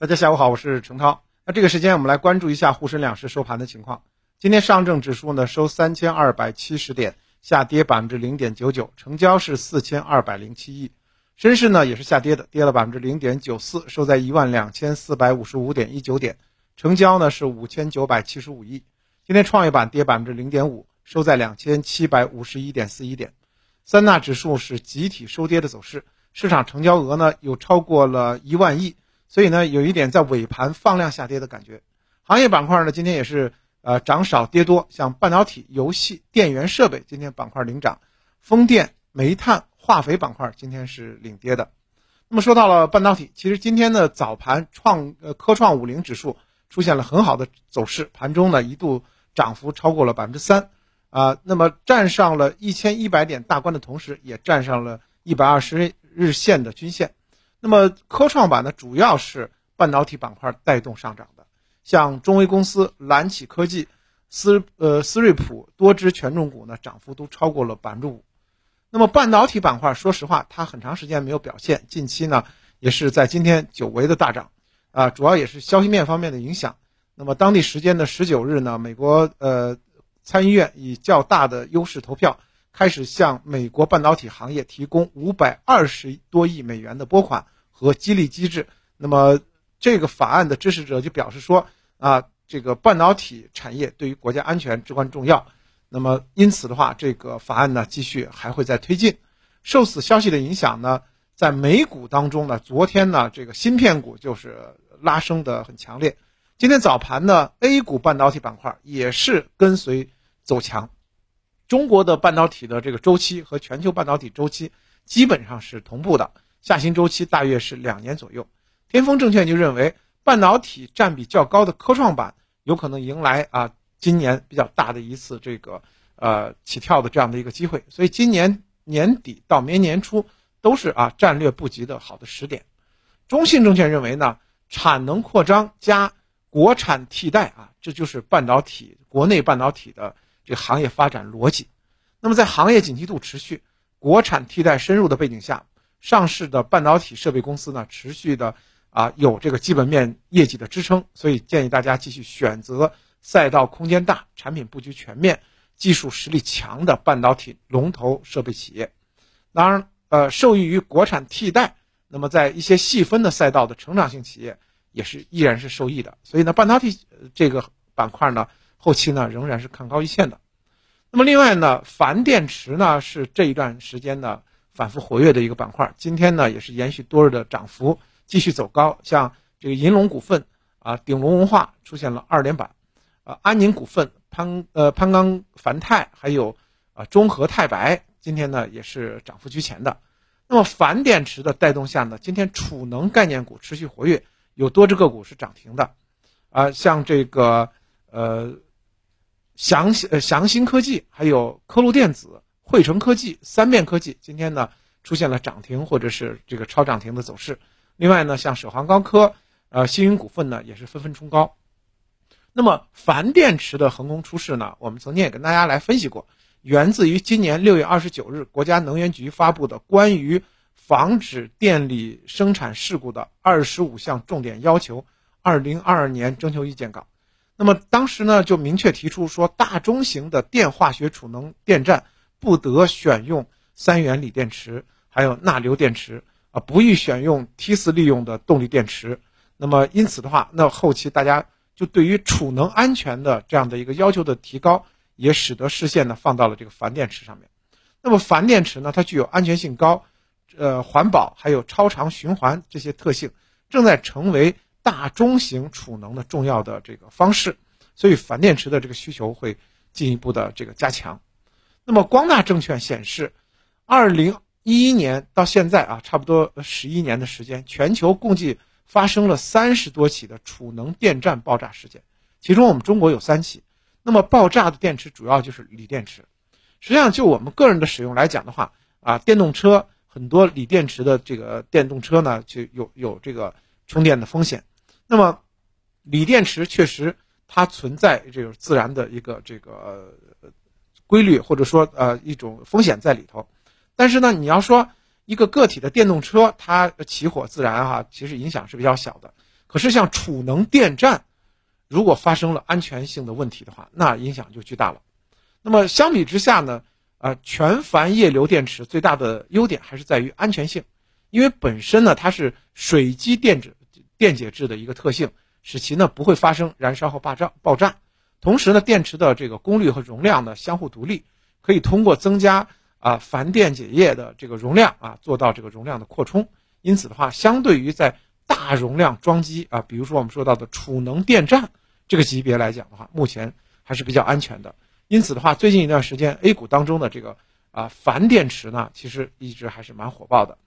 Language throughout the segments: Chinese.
大家下午好，我是程涛。那这个时间我们来关注一下沪深两市收盘的情况。今天上证指数呢收三千二百七十点，下跌百分之零点九九，成交是四千二百零七亿。深市呢也是下跌的，跌了百分之零点九四，收在一万两千四百五十五点一九点，成交呢是五千九百七十五亿。今天创业板跌百分之零点五，收在两千七百五十一点四一点。三大指数是集体收跌的走势，市场成交额呢又超过了一万亿。所以呢，有一点在尾盘放量下跌的感觉。行业板块呢，今天也是呃涨少跌多，像半导体、游戏、电源设备今天板块领涨，风电、煤炭、化肥板块今天是领跌的。那么说到了半导体，其实今天的早盘创呃科创五零指数出现了很好的走势，盘中呢一度涨幅超过了百分之三，啊，那么站上了一千一百点大关的同时，也站上了一百二十日线的均线。那么科创板呢，主要是半导体板块带动上涨的，像中微公司、蓝启科技、思呃思瑞普多只权重股呢，涨幅都超过了百分之五。那么半导体板块，说实话，它很长时间没有表现，近期呢，也是在今天久违的大涨，啊，主要也是消息面方面的影响。那么当地时间的十九日呢，美国呃参议院以较大的优势投票。开始向美国半导体行业提供五百二十多亿美元的拨款和激励机制。那么，这个法案的支持者就表示说：“啊，这个半导体产业对于国家安全至关重要。”那么，因此的话，这个法案呢，继续还会再推进。受此消息的影响呢，在美股当中呢，昨天呢，这个芯片股就是拉升的很强烈。今天早盘呢，A 股半导体板块也是跟随走强。中国的半导体的这个周期和全球半导体周期基本上是同步的，下行周期大约是两年左右。天风证券就认为，半导体占比较高的科创板有可能迎来啊今年比较大的一次这个呃起跳的这样的一个机会，所以今年年底到明年初都是啊战略布局的好的时点。中信证券认为呢，产能扩张加国产替代啊，这就是半导体国内半导体的。这行业发展逻辑，那么在行业景气度持续、国产替代深入的背景下，上市的半导体设备公司呢，持续的啊有这个基本面业绩的支撑，所以建议大家继续选择赛道空间大、产品布局全面、技术实力强的半导体龙头设备企业。当然，呃，受益于国产替代，那么在一些细分的赛道的成长性企业也是依然是受益的。所以呢，半导体这个板块呢。后期呢仍然是看高一线的，那么另外呢，钒电池呢是这一段时间呢反复活跃的一个板块，今天呢也是延续多日的涨幅，继续走高。像这个银龙股份啊、鼎龙文化出现了二连板，啊，安宁股份、潘呃潘钢钒钛还有啊中和钛白，今天呢也是涨幅居前的。那么钒电池的带动下呢，今天储能概念股持续活跃，有多只个股是涨停的，啊，像这个呃。祥呃祥兴科技，还有科路电子、汇成科技、三面科技，今天呢出现了涨停或者是这个超涨停的走势。另外呢，像首航高科、呃星云股份呢也是纷纷冲高。那么钒电池的横空出世呢，我们曾经也跟大家来分析过，源自于今年六月二十九日国家能源局发布的关于防止电力生产事故的二十五项重点要求，二零二二年征求意见稿。那么当时呢，就明确提出说，大中型的电化学储能电站不得选用三元锂电池，还有钠硫电池啊，不宜选用梯次利用的动力电池。那么因此的话，那后期大家就对于储能安全的这样的一个要求的提高，也使得视线呢放到了这个钒电池上面。那么钒电池呢，它具有安全性高，呃，环保还有超长循环这些特性，正在成为。大中型储能的重要的这个方式，所以钒电池的这个需求会进一步的这个加强。那么光大证券显示，二零一一年到现在啊，差不多十一年的时间，全球共计发生了三十多起的储能电站爆炸事件，其中我们中国有三起。那么爆炸的电池主要就是锂电池。实际上就我们个人的使用来讲的话，啊，电动车很多锂电池的这个电动车呢，就有有这个充电的风险。那么，锂电池确实它存在这个自然的一个这个规律，或者说呃一种风险在里头。但是呢，你要说一个个体的电动车它起火自燃哈，其实影响是比较小的。可是像储能电站，如果发生了安全性的问题的话，那影响就巨大了。那么相比之下呢，呃，全钒液流电池最大的优点还是在于安全性，因为本身呢它是水基电子电解质的一个特性，使其呢不会发生燃烧和爆炸爆炸。同时呢，电池的这个功率和容量呢相互独立，可以通过增加啊钒电解液的这个容量啊做到这个容量的扩充。因此的话，相对于在大容量装机啊，比如说我们说到的储能电站这个级别来讲的话，目前还是比较安全的。因此的话，最近一段时间 A 股当中的这个啊钒电池呢，其实一直还是蛮火爆的。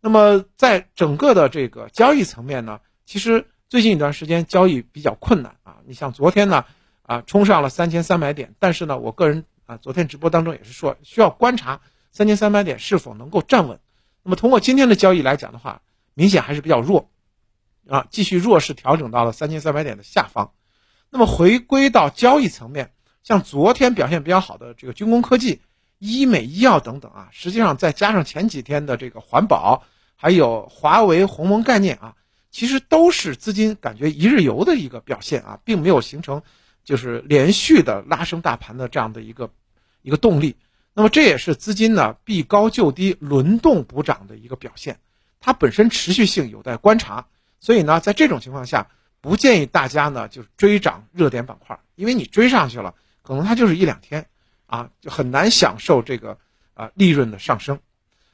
那么在整个的这个交易层面呢，其实最近一段时间交易比较困难啊。你像昨天呢。啊，冲上了三千三百点，但是呢，我个人啊，昨天直播当中也是说，需要观察三千三百点是否能够站稳。那么通过今天的交易来讲的话，明显还是比较弱，啊，继续弱势调整到了三千三百点的下方。那么回归到交易层面，像昨天表现比较好的这个军工科技、医美医药等等啊，实际上再加上前几天的这个环保，还有华为鸿蒙概念啊，其实都是资金感觉一日游的一个表现啊，并没有形成。就是连续的拉升大盘的这样的一个一个动力，那么这也是资金呢避高就低、轮动补涨的一个表现，它本身持续性有待观察。所以呢，在这种情况下，不建议大家呢就是追涨热点板块，因为你追上去了，可能它就是一两天啊，就很难享受这个啊利润的上升。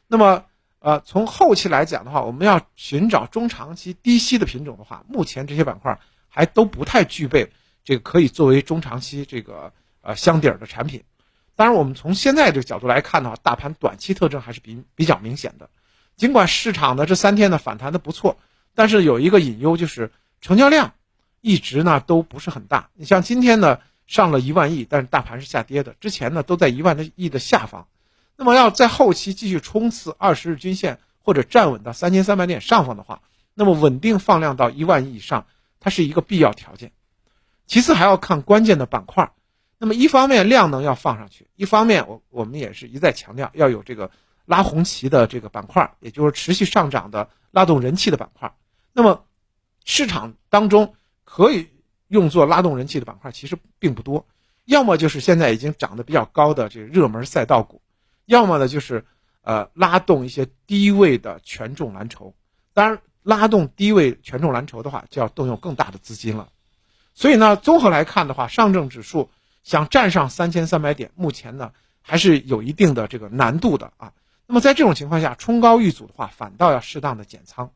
那么呃，从后期来讲的话，我们要寻找中长期低吸的品种的话，目前这些板块还都不太具备。这个可以作为中长期这个呃箱底儿的产品，当然我们从现在这个角度来看的话，大盘短期特征还是比比较明显的。尽管市场的这三天呢反弹的不错，但是有一个隐忧就是成交量一直呢都不是很大。你像今天呢上了一万亿，但是大盘是下跌的，之前呢都在一万的亿的下方。那么要在后期继续冲刺二十日均线或者站稳到三千三百点上方的话，那么稳定放量到一万亿以上，它是一个必要条件。其次还要看关键的板块，那么一方面量能要放上去，一方面我我们也是一再强调要有这个拉红旗的这个板块，也就是持续上涨的拉动人气的板块。那么市场当中可以用作拉动人气的板块其实并不多，要么就是现在已经涨得比较高的这个热门赛道股，要么呢就是呃拉动一些低位的权重蓝筹。当然，拉动低位权重蓝筹的话，就要动用更大的资金了。所以呢，综合来看的话，上证指数想站上三千三百点，目前呢还是有一定的这个难度的啊。那么在这种情况下，冲高遇阻的话，反倒要适当的减仓。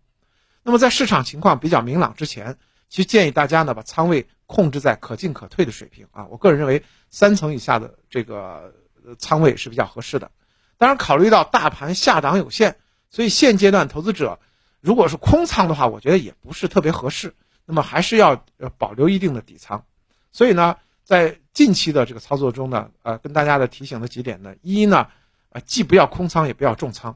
那么在市场情况比较明朗之前，其实建议大家呢把仓位控制在可进可退的水平啊。我个人认为三层以下的这个仓位是比较合适的。当然，考虑到大盘下档有限，所以现阶段投资者如果是空仓的话，我觉得也不是特别合适。那么还是要呃保留一定的底仓，所以呢，在近期的这个操作中呢，呃，跟大家的提醒的几点呢，一呢，呃，既不要空仓，也不要重仓；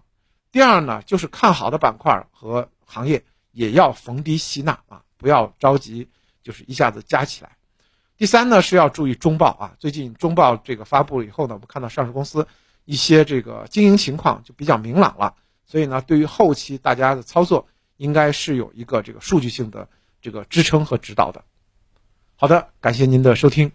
第二呢，就是看好的板块和行业也要逢低吸纳啊，不要着急，就是一下子加起来；第三呢，是要注意中报啊，最近中报这个发布以后呢，我们看到上市公司一些这个经营情况就比较明朗了，所以呢，对于后期大家的操作，应该是有一个这个数据性的。这个支撑和指导的，好的，感谢您的收听。